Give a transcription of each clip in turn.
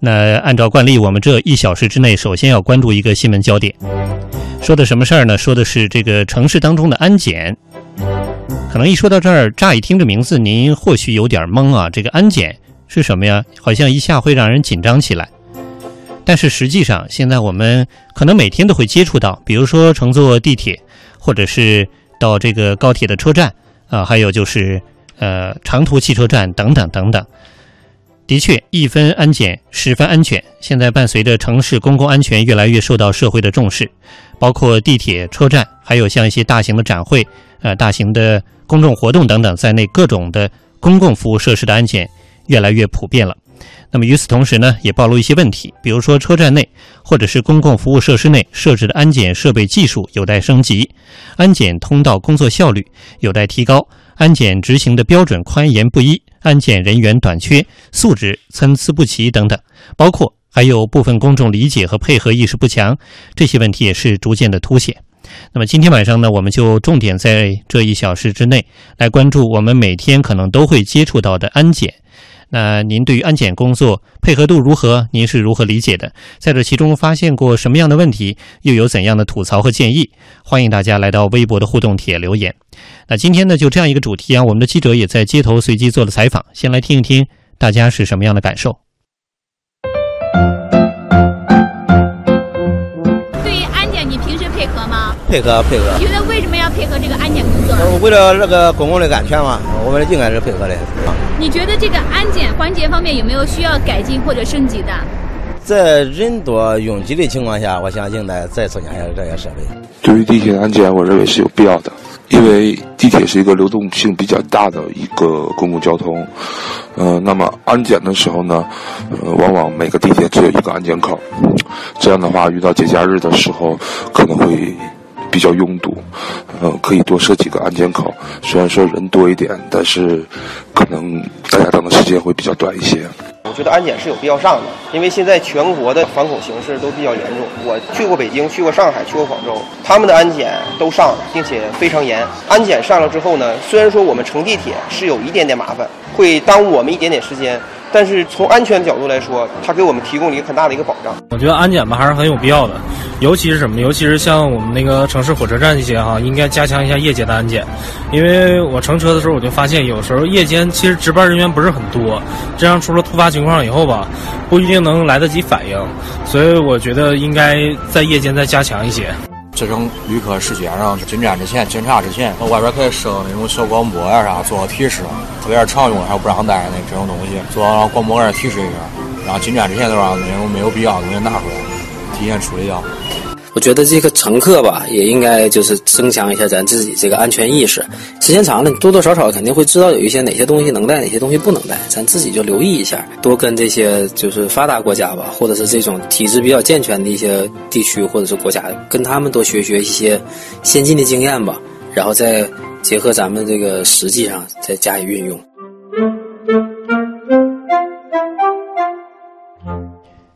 那按照惯例，我们这一小时之内，首先要关注一个新闻焦点。说的什么事儿呢？说的是这个城市当中的安检。可能一说到这儿，乍一听这名字，您或许有点懵啊。这个安检是什么呀？好像一下会让人紧张起来。但是实际上，现在我们可能每天都会接触到，比如说乘坐地铁，或者是到这个高铁的车站啊，还有就是呃长途汽车站等等等等。的确，一分安检，十分安全。现在伴随着城市公共安全越来越受到社会的重视，包括地铁、车站，还有像一些大型的展会、呃大型的公众活动等等在内，各种的公共服务设施的安检越来越普遍了。那么与此同时呢，也暴露一些问题，比如说车站内或者是公共服务设施内设置的安检设备技术有待升级，安检通道工作效率有待提高，安检执行的标准宽严不一。安检人员短缺、素质参差不齐等等，包括还有部分公众理解和配合意识不强，这些问题也是逐渐的凸显。那么今天晚上呢，我们就重点在这一小时之内来关注我们每天可能都会接触到的安检。那您对于安检工作配合度如何？您是如何理解的？在这其中发现过什么样的问题？又有怎样的吐槽和建议？欢迎大家来到微博的互动帖留言。那今天呢，就这样一个主题啊，我们的记者也在街头随机做了采访，先来听一听大家是什么样的感受。配合配合。你觉得为什么要配合这个安检工作？为了那个公共的安全嘛，我们应该是配合的。你觉得这个安检环节方面有没有需要改进或者升级的？在人多拥挤的情况下，我相信呢，再增加一下这些设备。对于地铁安检，我认为是有必要的，因为地铁是一个流动性比较大的一个公共交通。呃，那么安检的时候呢，呃，往往每个地铁只有一个安检口，这样的话，遇到节假日的时候可能会。比较拥堵，呃，可以多设几个安检口。虽然说人多一点，但是可能大家等的时间会比较短一些。觉得安检是有必要上的，因为现在全国的反恐形势都比较严重。我去过北京，去过上海，去过广州，他们的安检都上了，并且非常严。安检上了之后呢，虽然说我们乘地铁是有一点点麻烦，会耽误我们一点点时间。但是从安全角度来说，它给我们提供了一个很大的一个保障。我觉得安检吧还是很有必要的，尤其是什么？尤其是像我们那个城市火车站这些哈，应该加强一下夜间的安检。因为我乘车的时候，我就发现有时候夜间其实值班人员不是很多，这样除了突发情况上以后吧，不一定能来得及反应。所以我觉得应该在夜间再加强一些。这种旅客时间上进站之前、检查之前，外边可以设那种小广播呀啥，做个提示。特别常用还有不让带那这种东西，做好广播给提示一下，然后进站之前都让那种没有必要的东西拿出来，提前处理掉。我觉得这个乘客吧，也应该就是增强一下咱自己这个安全意识。时间长了，你多多少少肯定会知道有一些哪些东西能带，哪些东西不能带，咱自己就留意一下。多跟这些就是发达国家吧，或者是这种体制比较健全的一些地区或者是国家，跟他们多学学一些先进的经验吧，然后再结合咱们这个实际上再加以运用。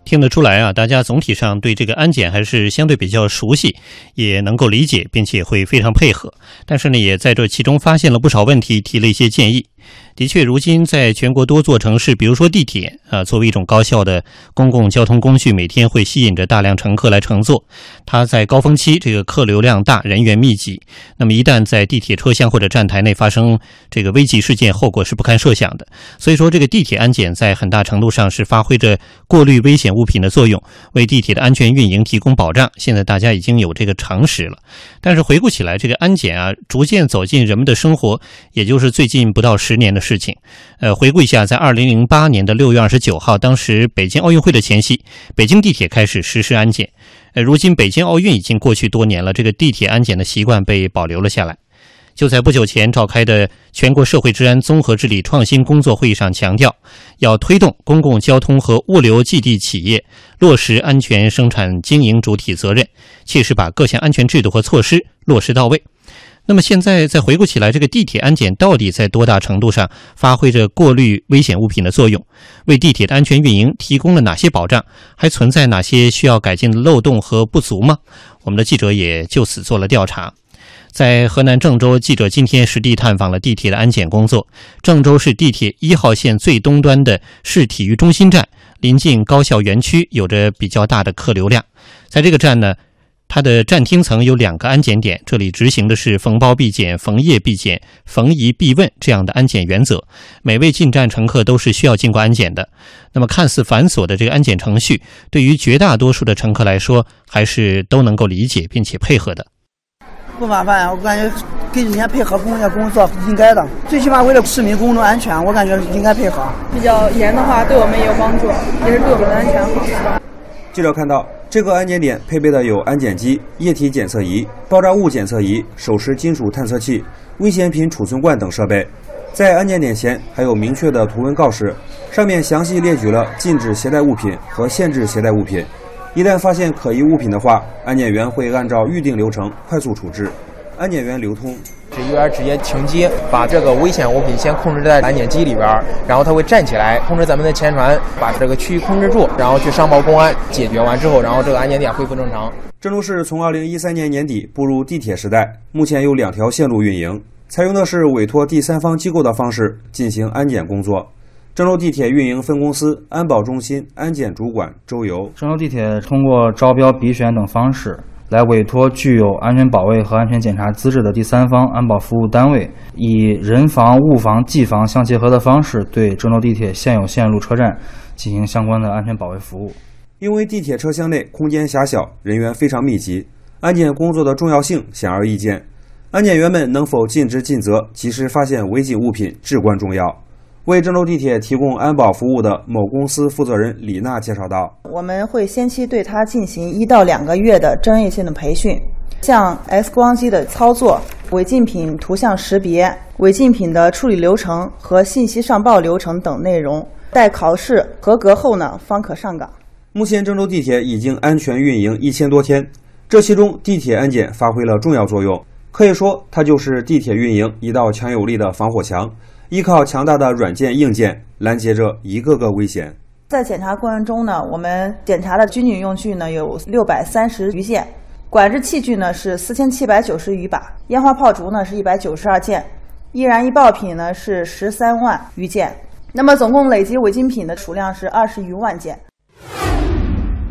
听得出来啊，大家总体上对这个安检还是相对比较熟悉，也能够理解，并且会非常配合。但是呢，也在这其中发现了不少问题，提了一些建议。的确，如今在全国多座城市，比如说地铁啊，作为一种高效的公共交通工具，每天会吸引着大量乘客来乘坐。它在高峰期，这个客流量大，人员密集。那么一旦在地铁车厢或者站台内发生这个危急事件，后果是不堪设想的。所以说，这个地铁安检在很大程度上是发挥着过滤危险物品的作用，为地铁的安全运营提供保障。现在大家已经有这个常识了。但是回顾起来，这个安检啊，逐渐走进人们的生活，也就是最近不到十年的。事情，呃，回顾一下，在二零零八年的六月二十九号，当时北京奥运会的前夕，北京地铁开始实施安检。呃，如今北京奥运已经过去多年了，这个地铁安检的习惯被保留了下来。就在不久前召开的全国社会治安综合治理创新工作会议上，强调要推动公共交通和物流基地企业落实安全生产经营主体责任，切实把各项安全制度和措施落实到位。那么现在再回顾起来，这个地铁安检到底在多大程度上发挥着过滤危险物品的作用？为地铁的安全运营提供了哪些保障？还存在哪些需要改进的漏洞和不足吗？我们的记者也就此做了调查。在河南郑州，记者今天实地探访了地铁的安检工作。郑州市地铁一号线最东端的市体育中心站临近高校园区，有着比较大的客流量。在这个站呢，它的站厅层有两个安检点，这里执行的是逢包必检、逢夜必检、逢疑必问这样的安检原则。每位进站乘客都是需要经过安检的。那么看似繁琐的这个安检程序，对于绝大多数的乘客来说，还是都能够理解并且配合的。不麻烦，我感觉跟人家配合工业工作应该的，最起码为了市民公众安全，我感觉应该配合。比较严的话，对我们也有帮助，也是对我们的安全好。记者看到。这个安检点配备的有安检机、液体检测仪、爆炸物检测仪、手持金属探测器、危险品储存罐等设备。在安检点前还有明确的图文告示，上面详细列举了禁止携带物品和限制携带物品。一旦发现可疑物品的话，安检员会按照预定流程快速处置。安检员刘通。职员直接停机，把这个危险物品先控制在安检机里边，然后他会站起来控制咱们的前船，把这个区域控制住，然后去上报公安。解决完之后，然后这个安检点恢复正常。郑州市从二零一三年年底步入地铁时代，目前有两条线路运营，采用的是委托第三方机构的方式进行安检工作。郑州地铁运营分公司安保中心安检主管周游：郑州地铁通过招标、比选等方式。来委托具有安全保卫和安全检查资质的第三方安保服务单位，以人防、物防、技防相结合的方式，对郑州地铁现有线路车站进行相关的安全保卫服务。因为地铁车厢内空间狭小，人员非常密集，安检工作的重要性显而易见。安检员们能否尽职尽责、及时发现违禁物品至关重要。为郑州地铁提供安保服务的某公司负责人李娜介绍道：“我们会先期对它进行一到两个月的专业性的培训，像 X 光机的操作、违禁品图像识别、违禁品的处理流程和信息上报流程等内容。待考试合格后呢，方可上岗。”目前，郑州地铁已经安全运营一千多天，这其中地铁安检发挥了重要作用，可以说它就是地铁运营一道强有力的防火墙。依靠强大的软件硬件拦截着一个个危险。在检查过程中呢，我们检查的军警用具呢有六百三十余件，管制器具呢是四千七百九十余把，烟花炮竹呢是一百九十二件，易燃易爆品呢是十三万余件。那么总共累计违禁品的数量是二十余万件。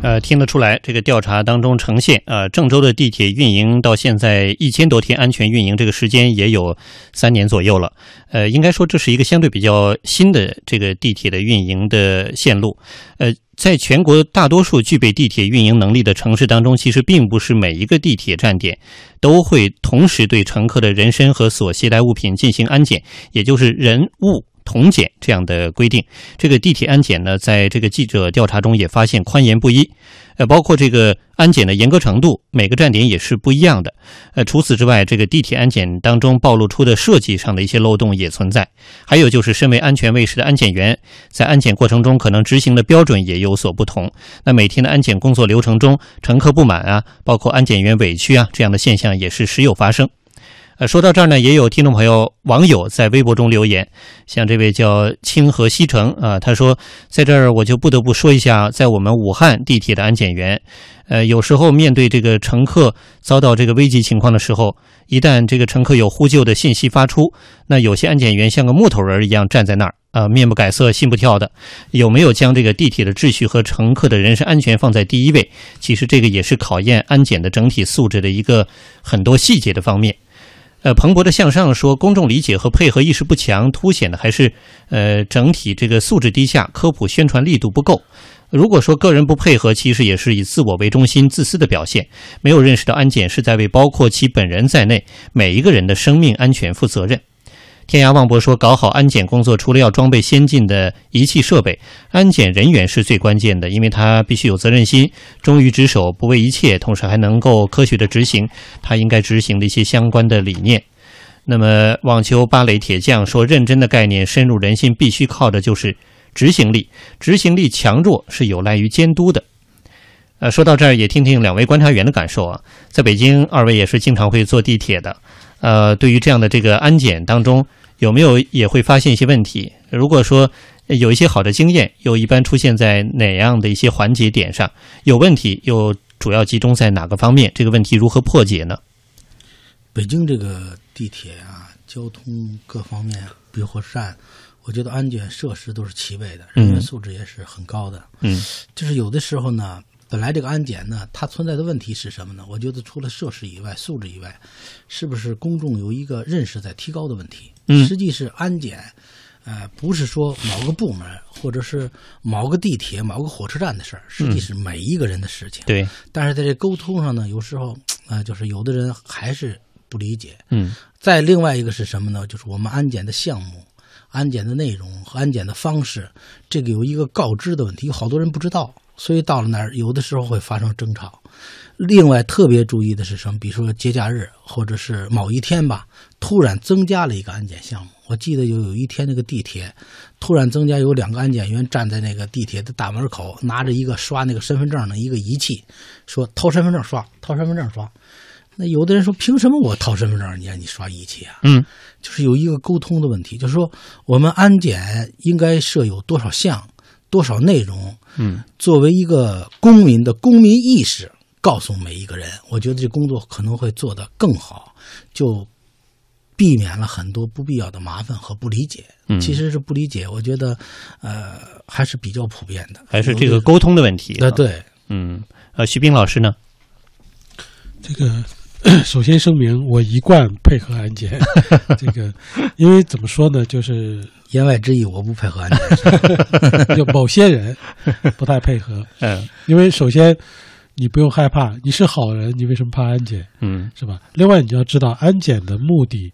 呃，听得出来，这个调查当中呈现，呃，郑州的地铁运营到现在一千多天安全运营，这个时间也有三年左右了。呃，应该说这是一个相对比较新的这个地铁的运营的线路。呃，在全国大多数具备地铁运营能力的城市当中，其实并不是每一个地铁站点都会同时对乘客的人身和所携带物品进行安检，也就是人物。同检这样的规定，这个地铁安检呢，在这个记者调查中也发现宽严不一，呃，包括这个安检的严格程度，每个站点也是不一样的。呃，除此之外，这个地铁安检当中暴露出的设计上的一些漏洞也存在。还有就是，身为安全卫士的安检员，在安检过程中可能执行的标准也有所不同。那每天的安检工作流程中，乘客不满啊，包括安检员委屈啊，这样的现象也是时有发生。说到这儿呢，也有听众朋友、网友在微博中留言，像这位叫清河西城啊，他说，在这儿我就不得不说一下，在我们武汉地铁的安检员，呃，有时候面对这个乘客遭到这个危急情况的时候，一旦这个乘客有呼救的信息发出，那有些安检员像个木头人一样站在那儿啊，面不改色心不跳的，有没有将这个地铁的秩序和乘客的人身安全放在第一位？其实这个也是考验安检的整体素质的一个很多细节的方面。呃，蓬勃的向上说，公众理解和配合意识不强，凸显的还是呃整体这个素质低下，科普宣传力度不够。如果说个人不配合，其实也是以自我为中心、自私的表现，没有认识到安检是在为包括其本人在内每一个人的生命安全负责任。天涯望博说：“搞好安检工作，除了要装备先进的仪器设备，安检人员是最关键的，因为他必须有责任心，忠于职守，不畏一切，同时还能够科学的执行他应该执行的一些相关的理念。”那么，网球芭蕾铁匠说：“认真的概念深入人心，必须靠的就是执行力。执行力强弱是有赖于监督的。”呃，说到这儿，也听听两位观察员的感受啊。在北京，二位也是经常会坐地铁的。呃，对于这样的这个安检当中，有没有也会发现一些问题？如果说有一些好的经验，又一般出现在哪样的一些环节点上？有问题又主要集中在哪个方面？这个问题如何破解呢？北京这个地铁啊，交通各方面，比如说站，我觉得安检设施都是齐备的，嗯人员素质也是很高的。嗯，就是有的时候呢，本来这个安检呢，它存在的问题是什么呢？我觉得除了设施以外，素质以外，是不是公众有一个认识在提高的问题？嗯实际是安检，呃，不是说某个部门或者是某个地铁、某个火车站的事儿，实际是每一个人的事情。对，但是在这沟通上呢，有时候啊、呃就是有的人还是不理解。嗯再另外一个是什么呢？就是我们安检的项目、安检的内容和安检的方式，这个有一个告知的问题，有好多人不知道，所以到了那儿，有的时候会发生争吵。另外特别注意的是什么？比如说节假日或者是某一天吧，突然增加了一个安检项目。我记得有有一天那个地铁突然增加有两个安检员站在那个地铁的大门口，拿着一个刷那个身份证的一个仪器，说掏身份证刷，掏身份证刷。那有的人说，凭什么我掏身份证，你让你刷仪器啊？嗯，就是有一个沟通的问题，就是说我们安检应该设有多少项、多少内容，嗯，作为一个公民的公民意识，告诉每一个人，我觉得这工作可能会做得更好，就避免了很多不必要的麻烦和不理解。嗯其实是不理解，我觉得呃还是比较普遍的，还是这个沟通的问题。呃对，嗯，呃，徐斌老师呢？这个 首先声明，我一贯配合安检。这个，因为怎么说呢，就是言外之意，我不配合安检，就某些人不太配合。嗯，因为首先你不用害怕，你是好人，你为什么怕安检？嗯，是吧？另外，你要知道安检的目的，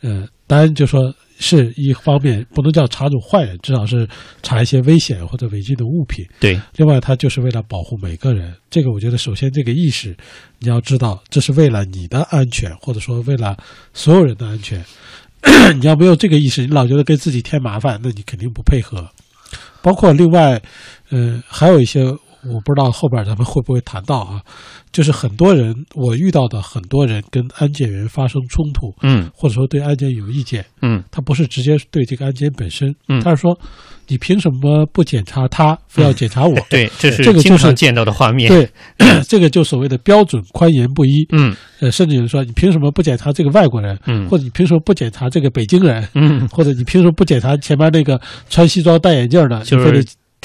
呃，当然就说是一方面不能叫查处坏人，至少是查一些危险或者违禁的物品。对，另外，它就是为了保护每个人。这个我觉得，首先这个意识你要知道，这是为了你的安全，或者说为了所有人的安全。你要没有这个意识，你老觉得给自己添麻烦，那你肯定不配合。包括另外，呃，还有一些我不知道后边咱们会不会谈到啊，就是很多人我遇到的很多人跟安检员发生冲突，嗯，或者说对安检有意见，嗯，他不是直接对这个安检本身，嗯。他是说你凭什么不检查他，非要检查我？对这是这个就是经常见到的画面。对，这个就所谓的标准宽严不一，嗯，呃，甚至有人说你凭什么不检查这个外国人，嗯。或者你凭什么不检查这个北京人，嗯，或者你凭什么不检查前面那个穿西装戴眼镜的？就是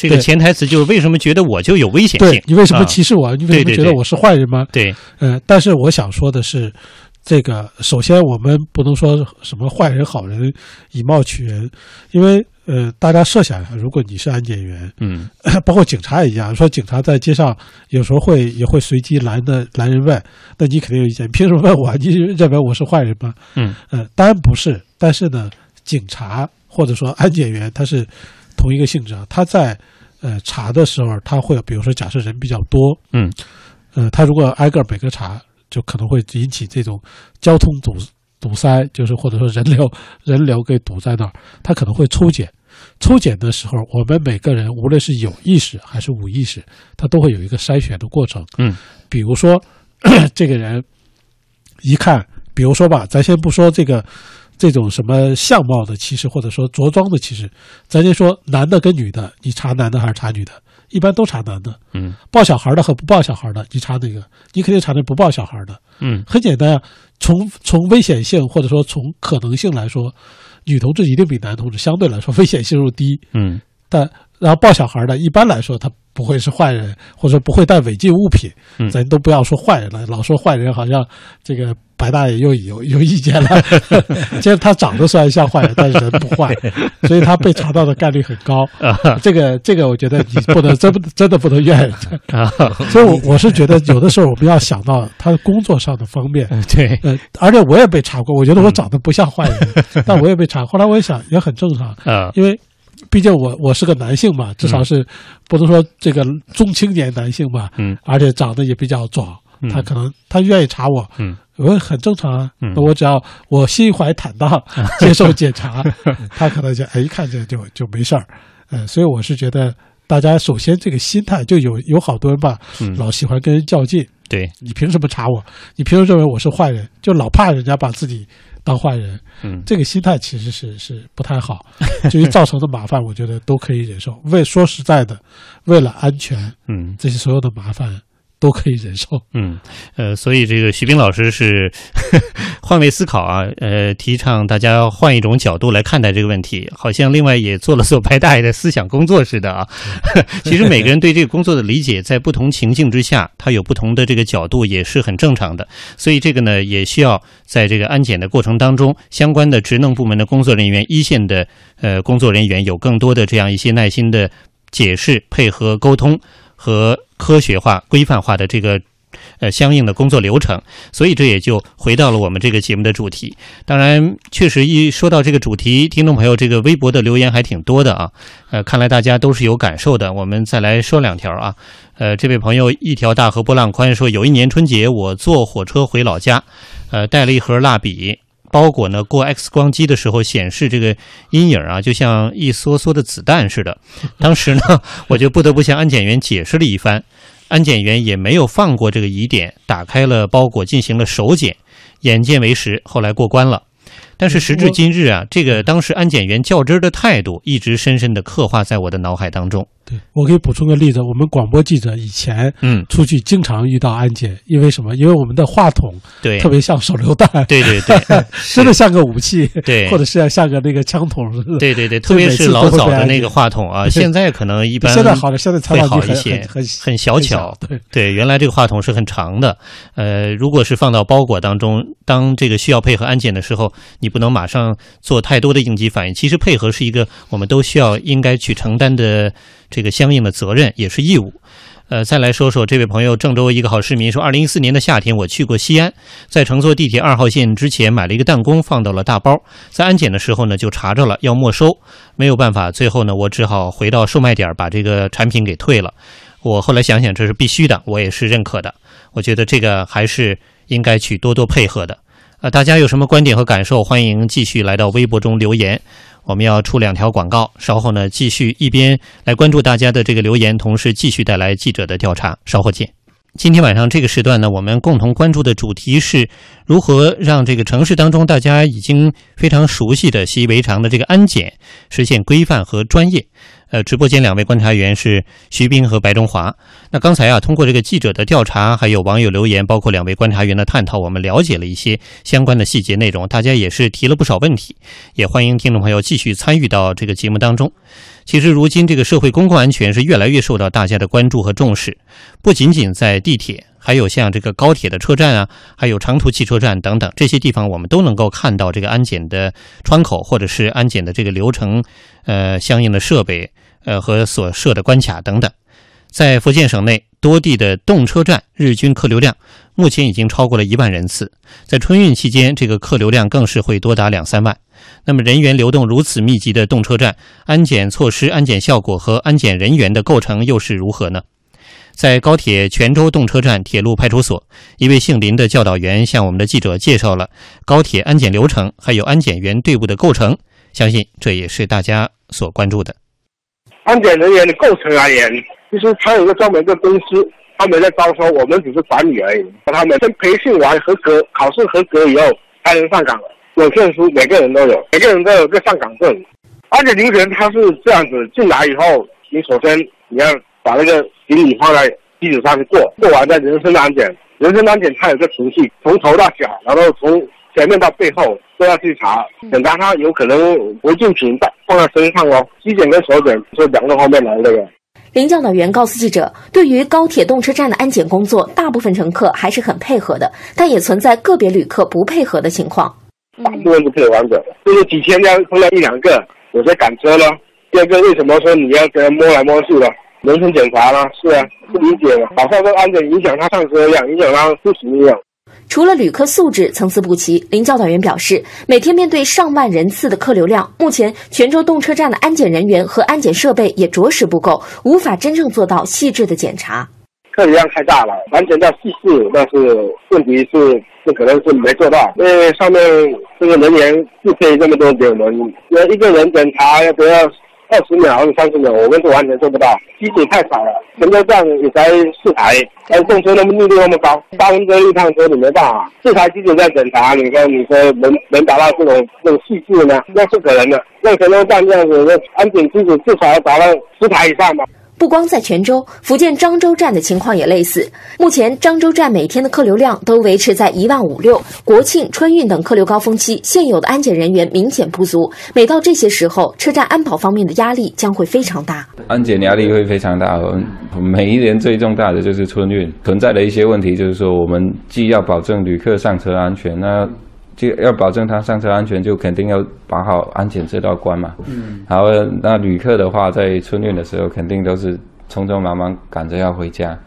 这个潜台词就是为什么觉得我就有危险性？对你为什么啊歧视我？你为什么觉得我是坏人吗？对，呃，但是我想说的是，这个首先我们不能说什么坏人好人以貌取人，因为呃，大家设想一下，如果你是安检员，嗯，包括警察也一样，说警察在街上有时候会也会随机拦的拦人问，那你肯定有意见，凭什么问我？你认为我是坏人吗？嗯，呃，当然不是，但是呢，警察或者说安检员他是同一个性质啊，他在呃查的时候，他会比如说假设人比较多，嗯，呃，他如果挨个每个查，就可能会引起这种交通堵堵塞，就是或者说人流 人流给堵在那儿，他可能会抽检。抽检的时候，我们每个人无论是有意识还是无意识，他都会有一个筛选的过程。嗯，比如说 这个人一看，比如说吧，咱先不说这个这种什么相貌的歧视，或者说着装的歧视，咱就说男的跟女的，你查男的还是查女的？一般都查男的。嗯抱小孩的和不抱小孩的，你查哪个？你肯定查那不抱小孩的。嗯很简单啊，从从危险性或者说从可能性来说，女同志一定比男同志相对来说危险系数低。嗯，但然后抱小孩的，一般来说他不会是坏人，或者说不会带违禁物品。嗯咱都不要说坏人了，老说坏人好像这个白大爷又有 有意见了。其实他长得虽然像坏人，但是人不坏，所以他被查到的概率很高。这个这个，我觉得你不能真不真的不能怨所以我，我是觉得有的时候我们要想到他工作上的方面。对，呃，而且我也被查过，我觉得我长得不像坏人，但我也被查。后来我也想，也很正常啊，因为毕竟我我是个男性嘛，至少是不能说这个中青年男性吧，嗯，而且长得也比较壮，嗯。他可能他愿意查我，嗯，我很正常啊，嗯。那我只要我心怀坦荡 接受检查，他可能就哎一看这就就没事儿，嗯，所以我是觉得大家首先这个心态就有有好多人吧，嗯。老喜欢跟人较劲，对。你凭什么查我？你凭什么认为我是坏人？就老怕人家把自己当坏人，嗯这个心态其实是是不太好。至于造成的麻烦，我觉得都可以忍受。为说实在的，为了安全，嗯，这些所有的麻烦都可以忍受。嗯，呃，所以这个徐冰老师是 换位思考啊，呃，提倡大家换一种角度来看待这个问题，好像另外也做了做白大爷的思想工作似的啊。其实每个人对这个工作的理解，在不同情境之下，他有不同的这个角度，也是很正常的。所以这个呢，也需要在这个安检的过程当中，相关的职能部门的工作人员、一线的呃工作人员有更多的这样一些耐心的解释、配合、沟通和科学化、规范化的这个。呃，相应的工作流程，所以这也就回到了我们这个节目的主题。当然，确实一说到这个主题，听众朋友这个微博的留言还挺多的啊。呃，看来大家都是有感受的。我们再来说两条啊。呃，这位朋友一条大河波浪宽说，有一年春节我坐火车回老家，呃，带了一盒蜡笔，包裹呢过 X 光机的时候显示这个阴影啊，就像一梭梭的子弹似的。当时呢，我就不得不向安检员解释了一番。安检员也没有放过这个疑点，打开了包裹进行了手检，眼见为实，后来过关了。但是时至今日啊，这个当时安检员较真儿的态度一直深深的刻画在我的脑海当中。对我可以补充个例子，我们广播记者以前嗯出去经常遇到安检，因为什么？因为我们的话筒对特别像手榴弹，对对 对，真的像个武器，对，或者是像个那个枪筒似的。对对对，特别是老早的那个话筒啊，现在可能一般现在好了，现在采会访好一些，很很小巧。对对，原来这个话筒是很长的，呃，如果是放到包裹当中，当这个需要配合安检的时候，你不能马上做太多的应急反应。其实配合是一个我们都需要应该去承担的这个相应的责任，也是义务。呃，再来说说这位朋友，郑州一个好市民说，二零一四年的夏天，我去过西安，在乘坐地铁二号线之前买了一个弹弓，放到了大包，在安检的时候呢，就查着了要没收，没有办法，最后呢，我只好回到售卖点把这个产品给退了。我后来想想，这是必须的，我也是认可的。我觉得这个还是应该去多多配合的。呃，大家有什么观点和感受，欢迎继续来到微博中留言。我们要出两条广告，稍后呢继续一边来关注大家的这个留言，同时继续带来记者的调查。稍后见。今天晚上这个时段呢，我们共同关注的主题是如何让这个城市当中大家已经非常熟悉的、习以为常的这个安检实现规范和专业。呃，直播间两位观察员是徐斌和白中华。那刚才啊，通过这个记者的调查，还有网友留言，包括两位观察员的探讨，我们了解了一些相关的细节内容。大家也是提了不少问题，也欢迎听众朋友继续参与到这个节目当中。其实，如今这个社会公共安全是越来越受到大家的关注和重视，不仅仅在地铁，还有像这个高铁的车站啊，还有长途汽车站等等这些地方，我们都能够看到这个安检的窗口，或者是安检的这个流程，呃，相应的设备。呃，和所设的关卡等等，在福建省内多地的动车站日均客流量目前已经超过了一万人次，在春运期间，这个客流量更是会多达两三万。那么，人员流动如此密集的动车站，安检措施、安检效果和安检人员的构成又是如何呢？在高铁泉州动车站铁路派出所，一位姓林的教导员向我们的记者介绍了高铁安检流程，还有安检员队伍的构成。相信这也是大家所关注的。安检人员的构成而言，其实他有一个专门的公司，他们在招收，我们只是管理而已。他们先培训完合格，考试合格以后才能上岗，有证书，每个人都有，每个人都有个上岗证。安检流程他是这样子，进来以后，你首先你要把那个行李放在机子上去过，过完再人身安检。人身安检它有个程序，从头到脚，然后从前面到背后都要去查，检查他有可能违禁品带放在身上哦。机检跟手检是两个方面来的。林教导员告诉记者，对于高铁动车站的安检工作，大部分乘客还是很配合的，但也存在个别旅客不配合的情况。大部分不配合完整，就是几千辆碰到一两个，有些赶车了。第二个，为什么说你要跟他摸来摸去的？人身检查了，是啊，不理解了，好像这安检影响他上车一样，影响他出行一样。除了旅客素质参差不齐，林教导员表示，每天面对上万人次的客流量，目前泉州动车站的安检人员和安检设备也着实不够，无法真正做到细致的检查。客流量太大了，完全到细致，但是问题是这可能是没做到，因为上面这个人员不配这么多给我们，要一个人检查要不要？二十秒还是三十秒，我们是完全做不到，机子太少了。全车站也才四台，但动车那么密度那么高，八分钟一趟车你没办法。四台机子在检查，你说你说能能达到这种这种细致吗？那是可能的。那泉州站这样子，那安检机子至少要达到十台以上吧。不光在泉州，福建漳州站的情况也类似。目前漳州站每天的客流量都维持在一万五六，国庆、春运等客流高峰期，现有的安检人员明显不足。每到这些时候，车站安保方面的压力将会非常大。安检压力会非常大。每一年最重大的就是春运，存在的一些问题就是说，我们既要保证旅客上车安全，那就要保证他上车安全，就肯定要把好安检这道关嘛。嗯。然后，那旅客的话，在春运的时候，肯定都是匆匆忙忙赶着要回家。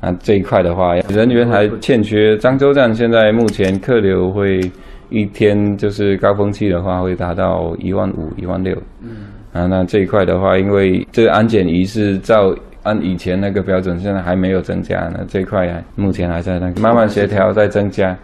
那这一块的话，人员还欠缺。漳州站现在目前客流会一天就是高峰期的话，会达到一万五、一万六。嗯。啊，那这一块的话，因为这个安检仪是照按以前那个标准，现在还没有增加呢。这一块目前还在那个慢慢协调，在增加。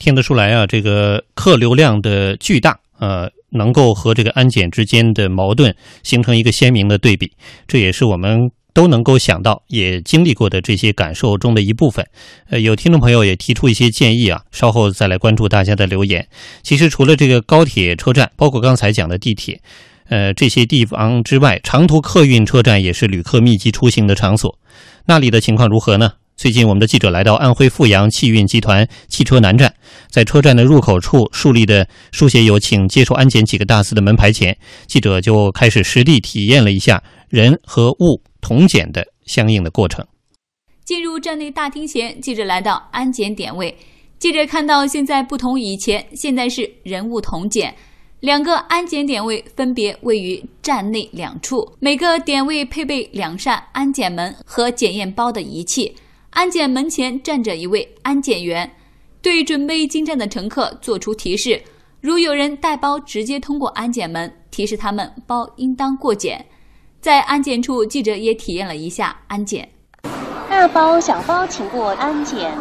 听得出来啊，这个客流量的巨大，呃，能够和这个安检之间的矛盾形成一个鲜明的对比。这也是我们都能够想到、也经历过的这些感受中的一部分。呃，有听众朋友也提出一些建议啊，稍后再来关注大家的留言。其实除了这个高铁车站，包括刚才讲的地铁，呃，这些地方之外，长途客运车站也是旅客密集出行的场所。那里的情况如何呢？最近，我们的记者来到安徽阜阳汽运集团汽车南站，在车站的入口处树立的书写有“请接受安检”几个大字的门牌前，记者就开始实地体验了一下人和物同检的相应的过程。进入站内大厅前，记者来到安检点位，记者看到现在不同以前，现在是人物同检。两个安检点位分别位于站内两处，每个点位配备两扇安检门和检验包的仪器。安检门前站着一位安检员，对准备进站的乘客做出提示：如有人带包直接通过安检门，提示他们包应当过检。在安检处，记者也体验了一下安检。大包小包请过安检。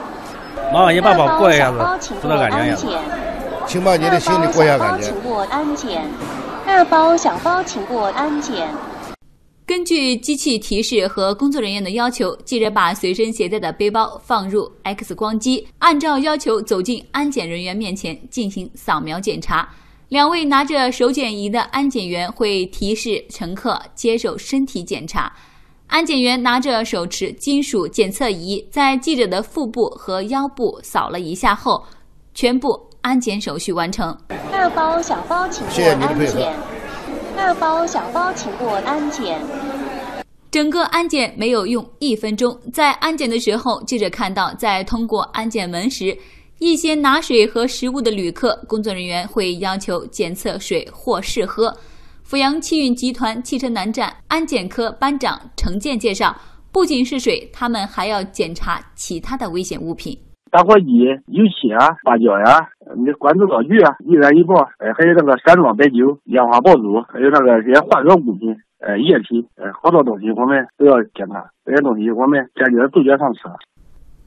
麻烦你把包过一下子，知道感觉呀？请把你的行李过一下感觉。请过安检。大包小包请过安检。根据机器提示和工作人员的要求，记者把随身携带的背包放入 X 光机，按照要求走进安检人员面前进行扫描检查。两位拿着手检仪的安检员会提示乘客接受身体检查。安检员拿着手持金属检测仪，在记者的腹部和腰部扫了一下后，全部安检手续完成。二包小包请过安检。二包小包请过安检。整个安检没有用一分钟。在安检的时候，记者看到，在通过安检门时，一些拿水和食物的旅客，工作人员会要求检测水或试喝。阜阳汽运集团汽车南站安检科班长程建介绍，不仅是水，他们还要检查其他的危险物品。打火机、油漆啊、芭蕉呀、你管子道具啊、易燃易爆，哎，还有那个散装白酒、烟花爆竹，还有那个这些化学物品、呃，液体，呃，好多东西我们都要检查。这些东西我们坚决杜绝上车。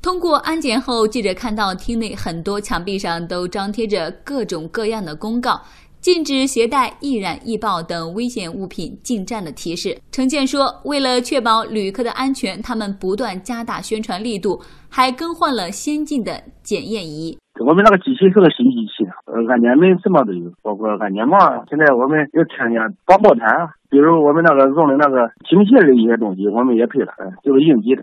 通过安检后，记者看到厅内很多墙壁上都张贴着各种各样的公告。禁止携带易燃易爆等危险物品进站的提示。程建说：“为了确保旅客的安全，他们不断加大宣传力度，还更换了先进的检验仪。我们那个机器是个新机器，呃，安检门什么都有，包括安检帽。现在我们又添加防爆毯，比如我们那个用的那个警械的一些东西，我们也配了，就是应急的。”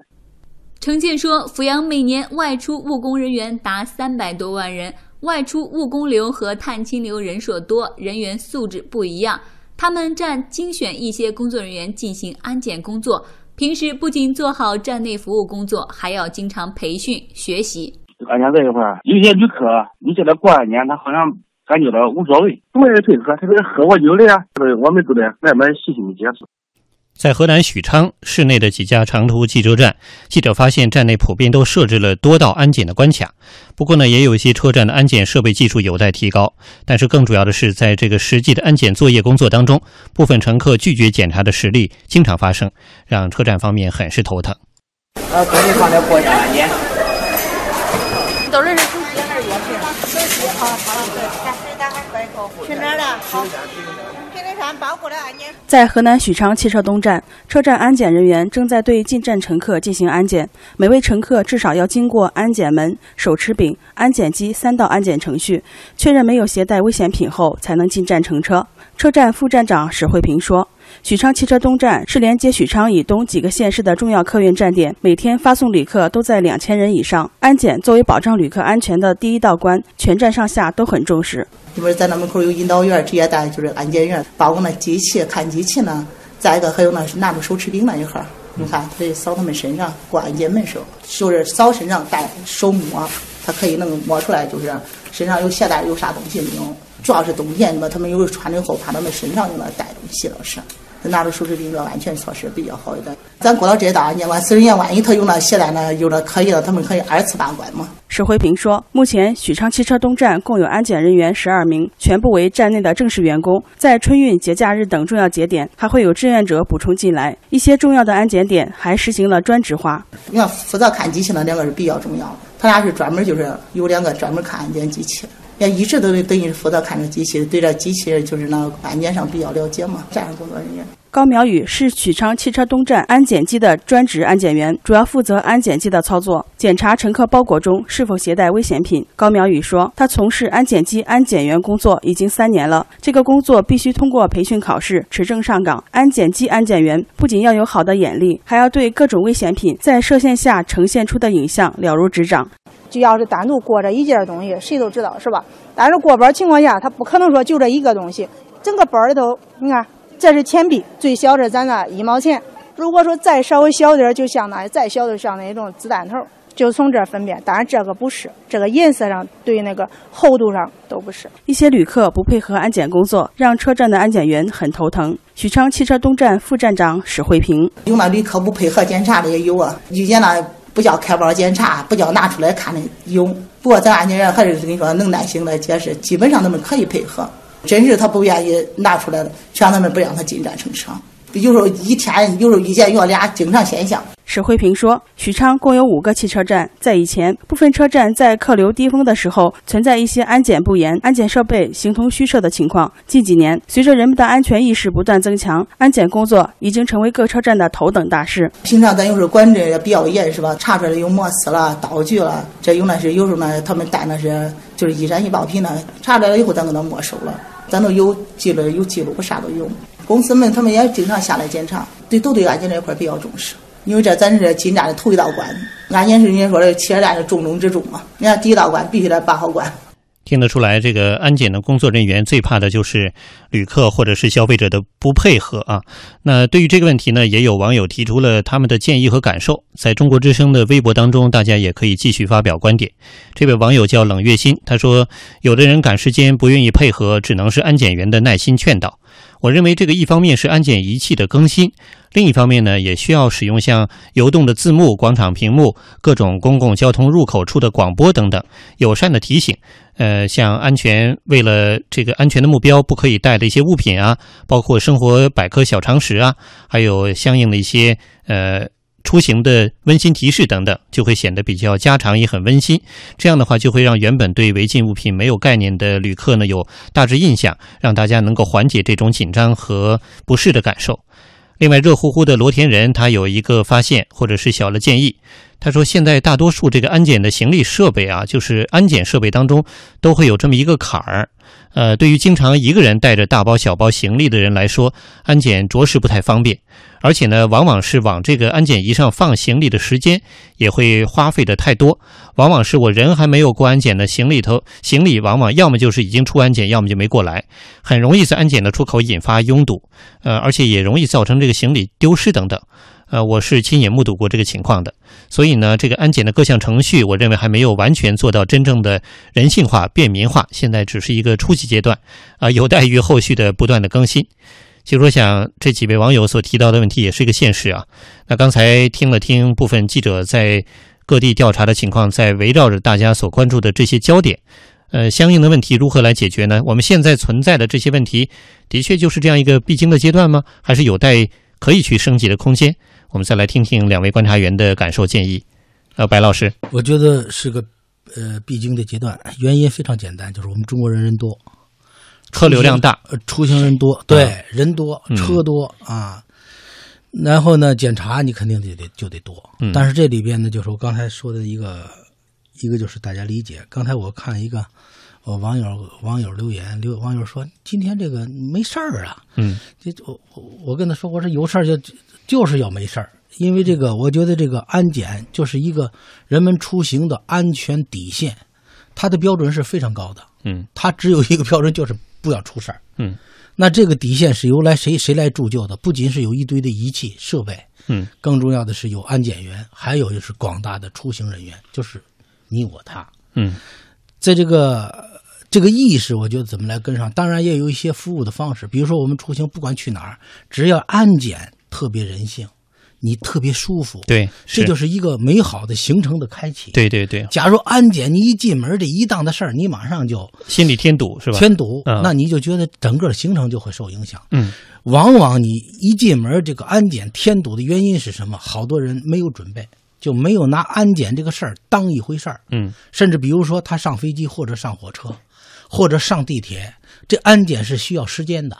程建说：“阜阳每年外出务工人员达三百多万人。”外出务工流和探亲流人数多，人员素质不一样。他们站精选一些工作人员进行安检工作。平时不仅做好站内服务工作，还要经常培训学习。安检这一块儿，有些旅客你叫他过安检，他好像感觉到无所谓，不愿意配合。特别是喝过酒的呀，我们都得慢慢细心的解释。在河南许昌市内的几家长途汽车站，记者发现站内普遍都设置了多道安检的关卡。不过呢，也有一些车站的安检设备技术有待提高。但是更主要的是，在这个实际的安检作业工作当中，部分乘客拒绝检查的实例经常发生，让车站方面很是头疼。啊，恭喜他们过下安检。都认识手机还是钥匙？手机，好，了，对，来，大家过一个。去哪儿了？好。在河南许昌汽车东站，车站安检人员正在对进站乘客进行安检。每位乘客至少要经过安检门、手持柄、安检机三道安检程序，确认没有携带危险品后，才能进站乘车。车站副站长史慧平说：“许昌汽车东站是连接许昌以东几个县市的重要客运站点，每天发送旅客都在两千人以上。安检作为保障旅客安全的第一道关，全站上下都很重视。因为在那门口有引导员，直接带就是安检员，包括那机器看机器呢。再一个还有那拿着手持柄那一盒，你看可以扫他们身上过安检门时候，就是扫身上带手摸，他可以能摸出来，就是身上有携带有啥东西没有。主要是冬天嘛，他们有穿的厚，怕他们身上有那带东西了是。拿着手持柄，这安全措施比较好一点。咱过了这道安检关，私人员万一他有那携带那有了可以了，他们可以二次把关嘛。石辉平说，目前许昌汽车东站共有安检人员十二名，全部为站内的正式员工。在春运、节假日等重要节点，还会有志愿者补充进来。一些重要的安检点还实行了专职化。你看，负责看机器那两个是比较重要的，他俩是专门就是有两个专门看安检机器。也一直都等于负责看着机器，对这机器就是那个安检上比较了解嘛。站着工作人员高苗宇是许昌汽车东站安检机的专职安检员，主要负责安检机的操作，检查乘客包裹中是否携带危险品。高苗宇说，他从事安检机安检员工作已经三年了，这个工作必须通过培训考试，持证上岗。安检机安检员不仅要有好的眼力，还要对各种危险品在射线下呈现出的影像了如指掌。就要是单独过这一件东西，谁都知道是吧？但是过包情况下，他不可能说就这一个东西，整个包里头，你看，这是钱币，最小的咱那一毛钱。如果说再稍微小点，就相当于再小的像那种子弹头，就从这分辨。当然这个不是，这个颜色上对那个厚度上都不是。一些旅客不配合安检工作，让车站的安检员很头疼。许昌汽车东站副站长史慧平，有那旅客不配合检查的也有啊，遇见那。不叫开包检查，不叫拿出来看的有。不过咱安检员还是跟你说能耐心的解释，基本上他们可以配合。真是他不愿意拿出来了，劝他们不让他进站乘车。有时候一天，有时候一见月俩，经常现象。史慧平说：“许昌共有五个汽车站，在以前，部分车站在客流低峰的时候，存在一些安检不严、安检设备形同虚设的情况。近几年，随着人们的安全意识不断增强，安检工作已经成为各车站的头等大事。平常咱有时候管制也比较严，是吧？查出来有摩丝了、刀具了，这有那是有时候呢，他们带那是就是易燃易爆品呢，查出来了以后，咱给他没收了，咱都有记录，有记录，我啥都有。公司们他们也经常下来检查，对都对安检这一块比较重视。”因为这咱是进站的头一道关，安检是人家说的汽车站的重中之重嘛。人家第一道关必须得把好关。听得出来，这个安检的工作人员最怕的就是旅客或者是消费者的不配合啊。那对于这个问题呢，也有网友提出了他们的建议和感受。在中国之声的微博当中，大家也可以继续发表观点。这位网友叫冷月心，他说：“有的人赶时间不愿意配合，只能是安检员的耐心劝导。”我认为这个一方面是安检仪器的更新，另一方面呢，也需要使用像游动的字幕、广场屏幕、各种公共交通入口处的广播等等，友善的提醒。呃，像安全，为了这个安全的目标，不可以带的一些物品啊，包括生活百科小常识啊，还有相应的一些呃。出行的温馨提示等等，就会显得比较家常，也很温馨。这样的话，就会让原本对违禁物品没有概念的旅客呢，有大致印象，让大家能够缓解这种紧张和不适的感受。另外，热乎乎的罗田人他有一个发现，或者是小的建议。他说：“现在大多数这个安检的行李设备啊，就是安检设备当中都会有这么一个坎儿。呃，对于经常一个人带着大包小包行李的人来说，安检着实不太方便。而且呢，往往是往这个安检仪上放行李的时间也会花费的太多。往往是我人还没有过安检的行李头，行李往往要么就是已经出安检，要么就没过来，很容易在安检的出口引发拥堵。呃，而且也容易造成这个行李丢失等等。”呃，我是亲眼目睹过这个情况的，所以呢，这个安检的各项程序，我认为还没有完全做到真正的人性化、便民化，现在只是一个初级阶段，啊，有待于后续的不断的更新。其实我想，这几位网友所提到的问题也是一个现实啊。那刚才听了听部分记者在各地调查的情况，在围绕着大家所关注的这些焦点，呃，相应的问题如何来解决呢？我们现在存在的这些问题，的确就是这样一个必经的阶段吗？还是有待可以去升级的空间？我们再来听听两位观察员的感受建议。呃，白老师，我觉得是个呃必经的阶段，原因非常简单，就是我们中国人人多，车流量大，出行人多，对，人多，车多啊。然后呢，检查你肯定得得就得多，但是这里边呢，就是我刚才说的一个一个就是大家理解。刚才我看一个我网友网友留言，留网友说今天这个没事儿啊。嗯，这我我跟他说，我说有事儿就就是要没事儿，因为这个我觉得这个安检就是一个人们出行的安全底线，它的标准是非常高的。嗯，它只有一个标准，就是不要出事儿。嗯，那这个底线是由来谁谁来铸就的？不仅是有一堆的仪器设备，嗯，更重要的是有安检员，还有就是广大的出行人员，就是你我他。嗯，在这个这个意识，我觉得怎么来跟上？当然也有一些服务的方式，比如说我们出行不管去哪儿，只要安检特别人性，你特别舒服，对，这就是一个美好的行程的开启。对对对，假如安检你一进门这一档的事儿，你马上就心里添堵是吧？添堵，嗯那你就觉得整个行程就会受影响。嗯，往往你一进门，这个安检添堵的原因是什么？好多人没有准备，就没有拿安检这个事儿当一回事儿。嗯，甚至比如说他上飞机或者上火车，或者上地铁，这安检是需要时间的，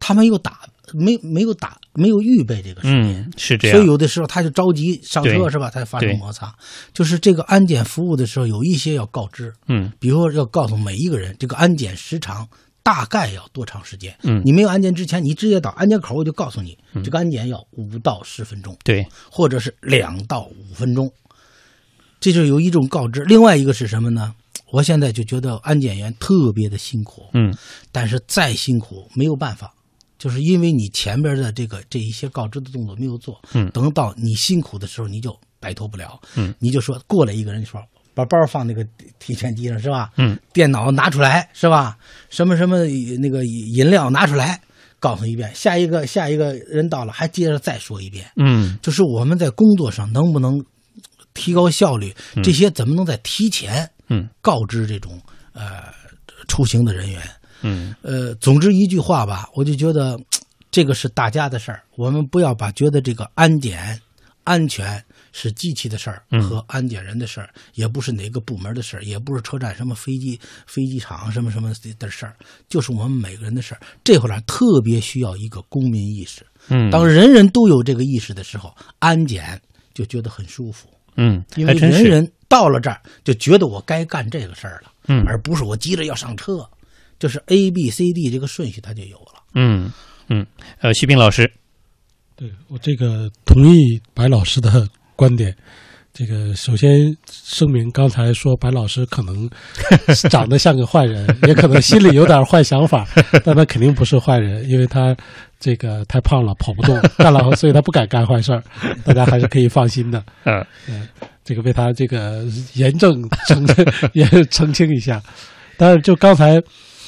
他没有打，没没有打，没有预备这个时间。嗯，是这样。所以有的时候他就着急上车是吧？才发生摩擦。就是这个安检服务的时候，有一些要告知，嗯，比如说要告诉每一个人，这个安检时长大概要多长时间。嗯你没有安检之前，你直接到安检口，我就告诉你，嗯这个安检要五到十分钟，对，或者是两到五分钟，这就是有一种告知。另外一个是什么呢？我现在就觉得安检员特别的辛苦，嗯，但是再辛苦没有办法，就是因为你前边的这个这一些告知的动作没有做，嗯等到你辛苦的时候，你就摆脱不了，嗯，你就说过来一个人说把包放那个提钱机上是吧？嗯，电脑拿出来是吧？什么什么那个饮料拿出来，告诉一遍，下一个下一个人到了还接着再说一遍，嗯，就是我们在工作上能不能提高效率，嗯这些怎么能在提前嗯告知这种呃出行的人员？嗯呃，总之一句话吧，我就觉得这个是大家的事儿，我们不要把觉得这个安检安全是机器的事儿嗯和安检人的事儿，也不是哪个部门的事儿，也不是车站什么飞机飞机场什么什么的事儿，就是我们每个人的事儿。这会儿啊特别需要一个公民意识。嗯当人人都有这个意识的时候，安检就觉得很舒服。嗯，因为人人到了这儿就觉得我该干这个事儿了，嗯而不是我急着要上车，就是 A B C D 这个顺序它就有了。嗯嗯，呃，徐斌老师，对我这个同意白老师的观点。这个首先声明，刚才说白老师可能 长得像个坏人，也可能心里有点坏想法，但他肯定不是坏人，因为他这个太胖了，跑不动，干了，所以他不敢干坏事儿。大家还是可以放心的。嗯嗯，这个为他这个严正澄也澄清一下。但是就刚才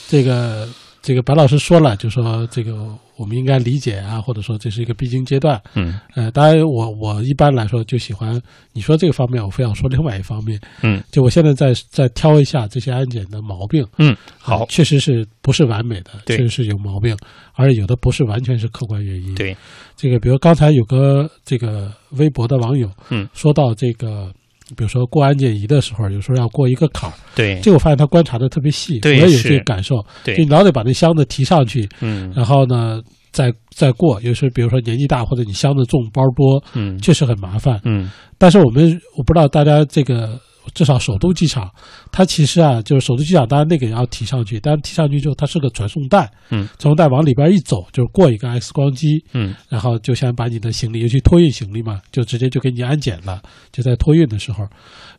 这个这个白老师说了，就说这个我们应该理解啊，或者说这是一个必经阶段。嗯，呃，当然我我一般来说就喜欢你说这个方面，我非要说另外一方面。嗯，就我现在在在挑一下这些安检的毛病。嗯，好呃确实是不是完美的，确实是有毛病，而且有的不是完全是客观原因。对，这个比如刚才有个这个微博的网友，嗯，说到这个。比如说过安检仪的时候，有时候要过一个坎儿，对。这个我发现他观察的特别细，对我也有这个感受，对。就你老得把那箱子提上去，嗯。然后呢再再过，有时候比如说年纪大或者你箱子重包多，嗯。确实很麻烦，嗯，但是我们我不知道大家这个至少首都机场，它其实啊就是首都机场，当然那个也要提上去，但是提上去之后它是个传送带，嗯，传送带往里边一走就是过一个 X 光机，嗯，然后就先把你的行李，尤其托运行李嘛，就直接就给你安检了，就在托运的时候，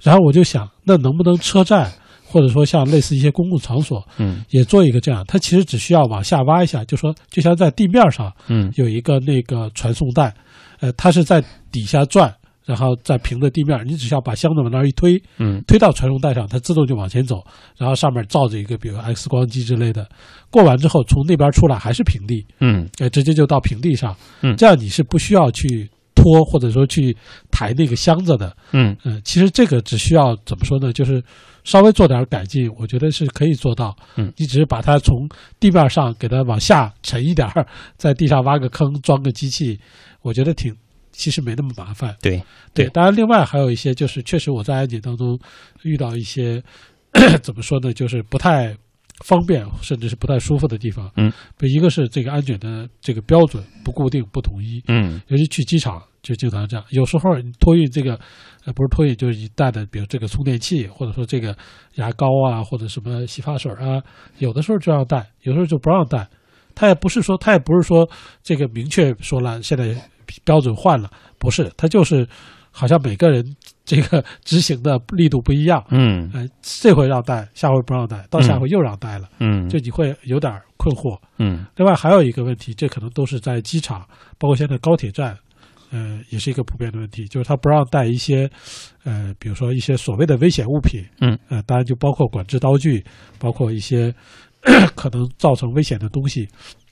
然后我就想，那能不能车站或者说像类似一些公共场所，嗯，也做一个这样，它其实只需要往下挖一下，就说就像在地面上，嗯。有一个那个传送带，呃，它是在底下转。然后在平的地面，你只需要把箱子往那儿一推，嗯，推到传送带上，它自动就往前走，然后上面罩着一个比如 X 光机之类的，过完之后从那边出来还是平地，嗯，哎，直接就到平地上，嗯。这样你是不需要去拖或者说去抬那个箱子的，嗯。嗯，其实这个只需要怎么说呢，就是稍微做点改进，我觉得是可以做到，嗯，你只是把它从地面上给它往下沉一点儿，在地上挖个坑装个机器，我觉得挺。其实没那么麻烦，对对。当然，另外还有一些就是，确实我在安检当中遇到一些 怎么说呢，就是不太方便，甚至是不太舒服的地方。嗯，一个是这个安检的这个标准不固定、不统一。嗯，尤其去机场就经常这样，有时候你托运这个呃，不是托运，就是你带的，比如这个充电器，或者说这个牙膏啊，或者什么洗发水啊，有的时候就让带，有时候就不让带。他也不是说，他也不是说这个明确说了，现在标准换了，不是，他就是好像每个人这个执行的力度不一样。嗯，呃，这回让带，下回不让带，到下回又让带了。嗯，就你会有点困惑。嗯，另外还有一个问题，这可能都是在机场，包括现在高铁站。呃，也是一个普遍的问题，就是他不让带一些，呃，比如说一些所谓的危险物品，嗯，呃，当然就包括管制刀具，包括一些 可能造成危险的东西，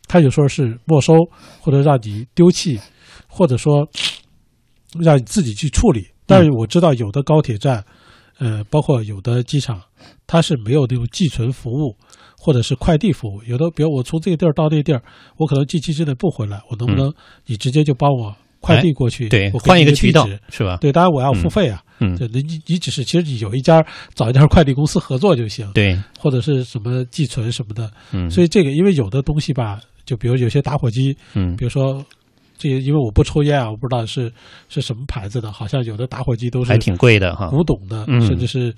他有时候是没收或者让你丢弃，或者说 让你自己去处理。但是我知道有的高铁站，呃，包括有的机场，它是没有那种寄存服务或者是快递服务。有的，比如我从这个地儿到那地儿，我可能近期之内不回来，我能不能你直接就帮我？快递过去，对，我换一个渠道是吧？对，当然我要付费啊。嗯，对你你只是其实你有一家找一家快递公司合作就行。对，或者是什么寄存什么的。嗯，所以这个因为有的东西吧，就比如有些打火机，嗯，比如说这个，因为我不抽烟啊，我不知道是是什么牌子的，好像有的打火机都是还挺贵的哈，古董的，甚至是。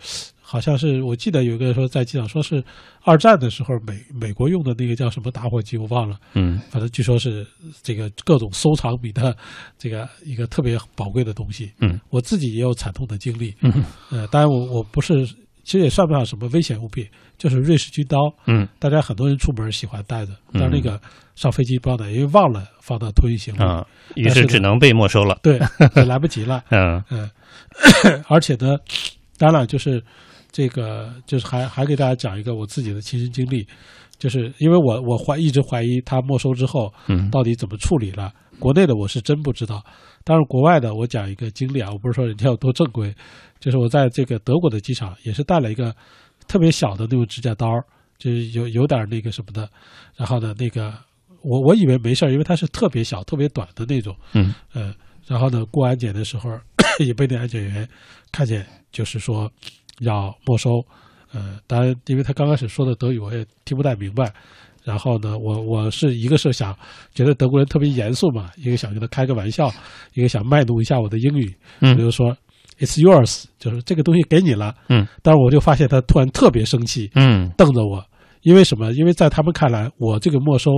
好像是我记得有一个说在机场说是二战的时候美美国用的那个叫什么打火机我忘了，嗯，反正据说是这个各种收藏品的这个一个特别宝贵的东西，嗯，我自己也有惨痛的经历，嗯，呃，当然我我不是，其实也算不上什么危险物品，就是瑞士军刀，嗯，大家很多人出门喜欢带的，但是那个上飞机不让带，因为忘了放到托运行李。啊，于是只能被没收了，对，来不及了，嗯。嗯，而且呢，当然就是。这个就是还还给大家讲一个我自己的亲身经历，就是因为我我怀一直怀疑他没收之后，嗯，到底怎么处理了。国内的我是真不知道，但是国外的我讲一个经历啊，我不是说人家有多正规，就是我在这个德国的机场也是带了一个特别小的那种指甲刀，就是有有点那个什么的，然后呢，那个我我以为没事儿，因为它是特别小、特别短的那种，嗯呃，然后呢，过安检的时候 也被那安检员看见，就是说。要没收，呃，当然，因为他刚开始说的德语我也听不太明白，然后呢，我我是一个是想觉得德国人特别严肃嘛，一个想跟他开个玩笑，一个想卖弄一下我的英语，嗯，比如说 "It's yours"，就是这个东西给你了，嗯，但是我就发现他突然特别生气，嗯，瞪着我。因为什么？因为在他们看来，我这个没收，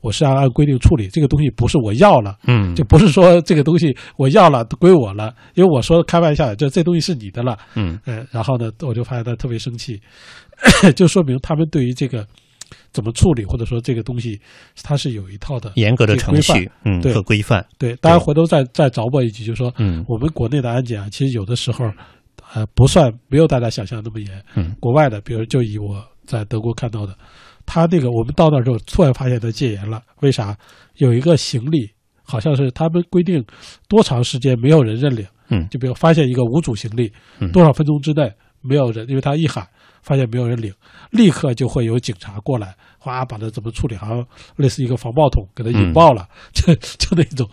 我是要按规定处理。这个东西不是我要了，嗯，就不是说这个东西我要了归我了。因为我说开玩笑，这这东西是你的了，嗯，呃，然后呢，我就发现他特别生气，就说明他们对于这个怎么处理，或者说这个东西，它是有一套的严格的程序，嗯，对和规范。对，大家回头再再找我一句，就是说，嗯，我们国内的安检啊，其实有的时候，呃，不算没有大家想象那么严，嗯，国外的，比如就以我在德国看到的。他那个，我们到那之后，突然发现他戒严了。为啥？有一个行李，好像是他们规定多长时间没有人认领。嗯，就比如发现一个无主行李，多少分钟之内没有人，因为他一喊，发现没有人领，立刻就会有警察过来，哗把他怎么处理，好像类似一个防爆桶给他引爆了，就就那种。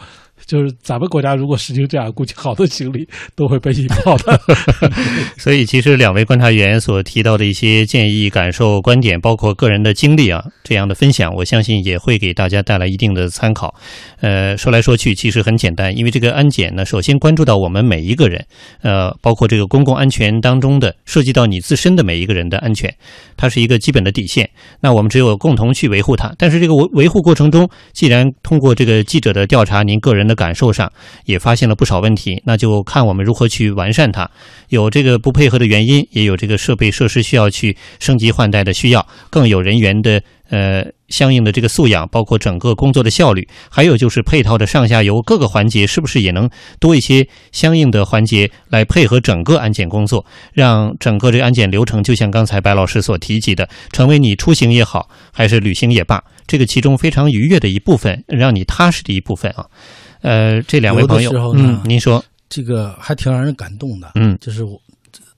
就是咱们国家如果实行这样，估计好多行李都会被引爆的。所以，其实两位观察员所提到的一些建议、感受、观点，包括个人的经历啊，这样的分享，我相信也会给大家带来一定的参考。呃，说来说去，其实很简单，因为这个安检呢，首先关注到我们每一个人，呃，包括这个公共安全当中的涉及到你自身的每一个人的安全，它是一个基本的底线。那我们只有共同去维护它。但是这个维维护过程中，既然通过这个记者的调查，您个人的感受上也发现了不少问题，那就看我们如何去完善它。有这个不配合的原因，也有这个设备设施需要去升级换代的需要，更有人员的呃相应的这个素养，包括整个工作的效率，还有就是配套的上下游各个环节是不是也能多一些相应的环节来配合整个安检工作，让整个这个安检流程就像刚才白老师所提及的，成为你出行也好，还是旅行也罢，这个其中非常愉悦的一部分，让你踏实的一部分啊。呃，这两位朋友，嗯，您说。这个还挺让人感动的，嗯，就是我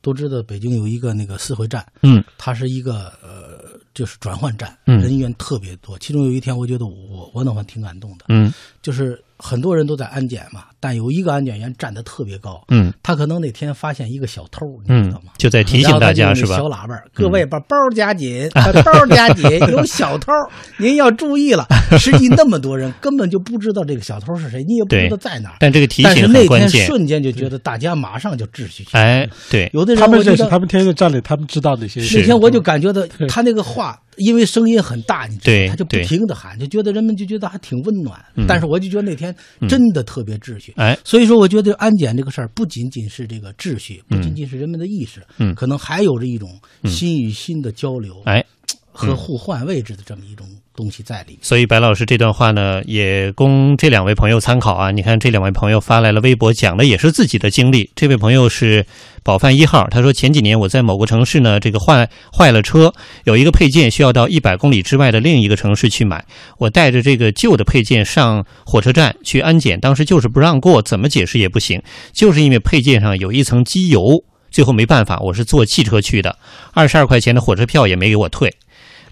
都知道北京有一个那个四惠站，嗯，它是一个呃，就是转换站，嗯，人员特别多。其中有一天，我觉得我我那会挺感动的，嗯，就是很多人都在安检嘛，但有一个安检员站得特别高，嗯，他可能那天发现一个小偷，你嗯知道吗？，就在提醒大家是吧？小喇叭，各位把包夹紧，把包夹紧，有小偷，您要注意了。实际那么多人根本就不知道这个小偷是谁，你也不知道在哪儿。但这个提醒是那很关键天瞬间就觉得大家马上就秩序起来。哎，对，有的人他们我觉得认识他们天天站里，他们知道那些那天我就感觉到他那个话，因为声音很大，你知道吗，他就不停的喊，就觉得人们就觉得还挺温暖。嗯但是我就觉得那天真的特别秩序。哎，所以说我觉得安检这个事儿不仅仅是这个秩序，不嗯。仅仅是人们的意识，嗯。可能还有着一种嗯。心与心的交流，哎，嗯。和互换位置的这么一种东西在里。所以白老师这段话呢，也供这两位朋友参考啊。你看，这两位朋友发来了微博，讲的也是自己的经历。这位朋友是饱饭一号，他说前几年我在某个城市呢，这个坏坏了车，有一个配件需要到一百公里之外的另一个城市去买，我带着这个旧的配件上火车站去安检，当时就是不让过，怎么解释也不行，就是因为配件上有一层机油。最后没办法，我是坐汽车去的，二十二块钱的火车票也没给我退。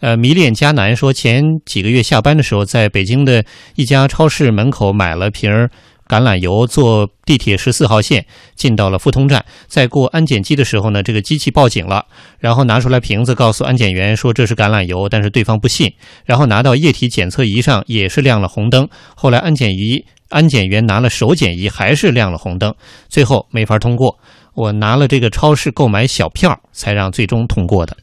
呃，迷恋迦南说，前几个月下班的时候，在北京的一家超市门口买了瓶橄榄油，坐地铁十四号线进到了富通站，在过安检机的时候呢，这个机器报警了，然后拿出来瓶子告诉安检员说这是橄榄油，但是对方不信，然后拿到液体检测仪上也是亮了红灯，后来安检仪安检员拿了手检仪还是亮了红灯，最后没法通过。我拿了这个超市购买小票，才让最终通过的。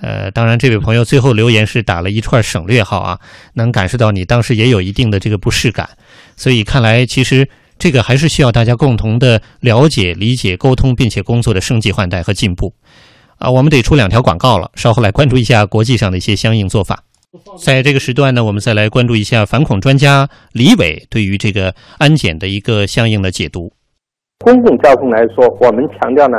呃，当然，这位朋友最后留言是打了一串省略号啊，能感受到你当时也有一定的这个不适感，所以看来其实这个还是需要大家共同的了解、理解、沟通，并且工作的升级换代和进步。啊，我们得出两条广告了，稍后来关注一下国际上的一些相应做法。在这个时段呢，我们再来关注一下反恐专家李伟对于这个安检的一个相应的解读。公共交通来说，我们强调呢，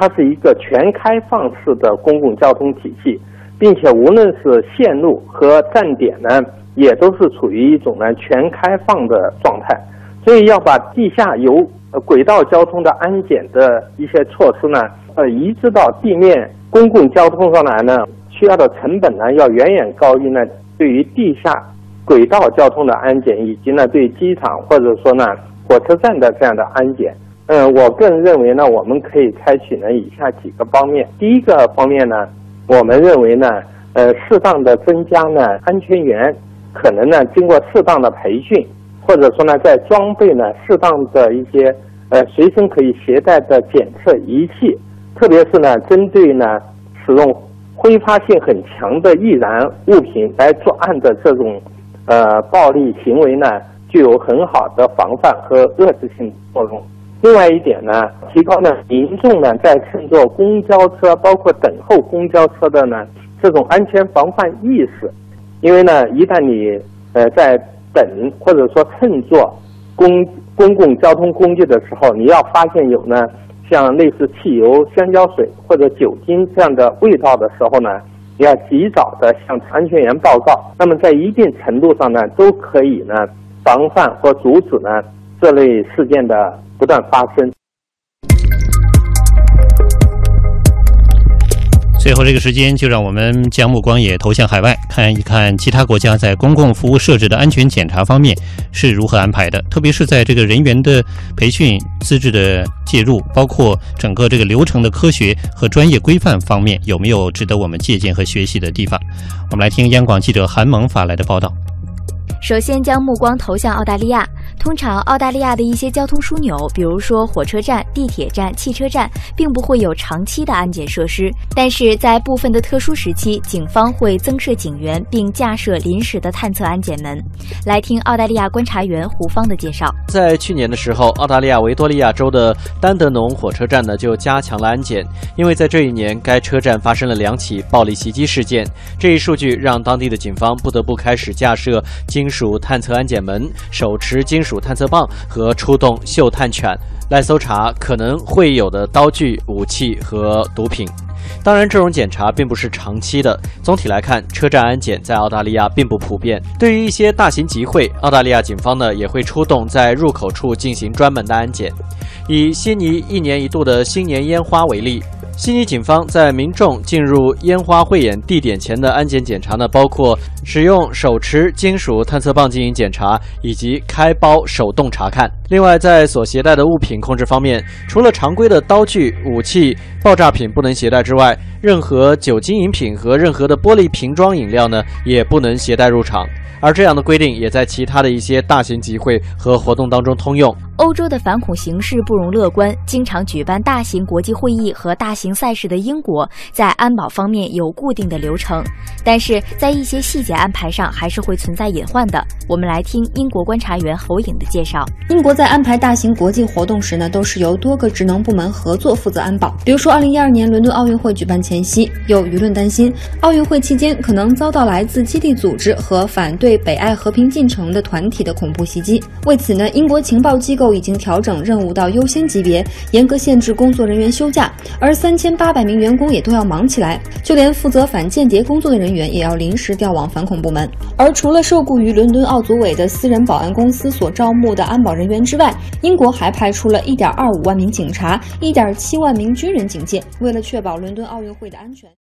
它是一个全开放式的公共交通体系，并且无论是线路和站点呢，也都是处于一种呢全开放的状态。所以要把地下有、轨道交通的安检的一些措施呢，呃移植到地面公共交通上来呢，需要的成本呢要远远高于呢对于地下轨道交通的安检，以及呢对机场或者说呢火车站的这样的安检。嗯，我个人认为呢，我们可以采取呢以下几个方面。第一个方面呢，我们认为呢，呃，适当的增加呢安全员，可能呢经过适当的培训，或者说呢在装备呢适当的一些呃随身可以携带的检测仪器，特别是呢针对呢使用挥发性很强的易燃物品来作案的这种呃暴力行为呢，具有很好的防范和遏制性作用。另外一点呢，提高呢民众呢在乘坐公交车，包括等候公交车的呢这种安全防范意识。因为呢，一旦你呃在等或者说乘坐公公共交通工具的时候，你要发现有呢像类似汽油、香蕉水或者酒精这样的味道的时候呢，你要及早的向安全员报告。那么在一定程度上呢，都可以呢防范或阻止呢这类事件的不断发生。最后这个时间，就让我们将目光也投向海外，看一看其他国家在公共服务设置的安全检查方面是如何安排的，特别是在这个人员的培训、资质的介入，包括整个这个流程的科学和专业规范方面，有没有值得我们借鉴和学习的地方？我们来听央广记者韩萌发来的报道。首先将目光投向澳大利亚。通常，澳大利亚的一些交通枢纽，比如说火车站、地铁站、汽车站，并不会有长期的安检设施。但是在部分的特殊时期，警方会增设警员，并架设临时的探测安检门。来听澳大利亚观察员胡芳的介绍。在去年的时候，澳大利亚维多利亚州的丹德农火车站呢就加强了安检，因为在这一年该车站发生了两起暴力袭击事件。这一数据让当地的警方不得不开始架设金属探测安检门，手持金属主探测棒和出动嗅探犬来搜查可能会有的刀具、武器和毒品。当然，这种检查并不是长期的。总体来看，车站安检在澳大利亚并不普遍。对于一些大型集会，澳大利亚警方呢也会出动在入口处进行专门的安检。以悉尼一年一度的新年烟花为例，悉尼警方在民众进入烟花汇演地点前的安检检查呢，包括使用手持金属探测棒进行检查，以及开包手动查看。另外，在所携带的物品控制方面，除了常规的刀具、武器、爆炸品不能携带之外，任何酒精饮品和任何的玻璃瓶装饮料呢，也不能携带入场。而这样的规定也在其他的一些大型集会和活动当中通用。欧洲的反恐形势不容乐观，经常举办大型国际会议和大型赛事的英国，在安保方面有固定的流程，但是在一些细节安排上还是会存在隐患的。我们来听英国观察员侯颖的介绍。英国在安排大型国际活动时呢，都是由多个职能部门合作负责安保。比如说，二零一二年伦敦奥运会举办前夕，有舆论担心奥运会期间可能遭到来自基地组织和反对北爱和平进程的团体的恐怖袭击。为此呢，英国情报机构。已经调整任务到优先级别，严格限制工作人员休假，而三千八百名员工也都要忙起来，就连负责反间谍工作的人员也要临时调往反恐部门。而除了受雇于伦敦奥组委的私人保安公司所招募的安保人员之外，英国还派出了一点二五万名警察、一点七万名军人警为了确保伦敦奥运会的安全。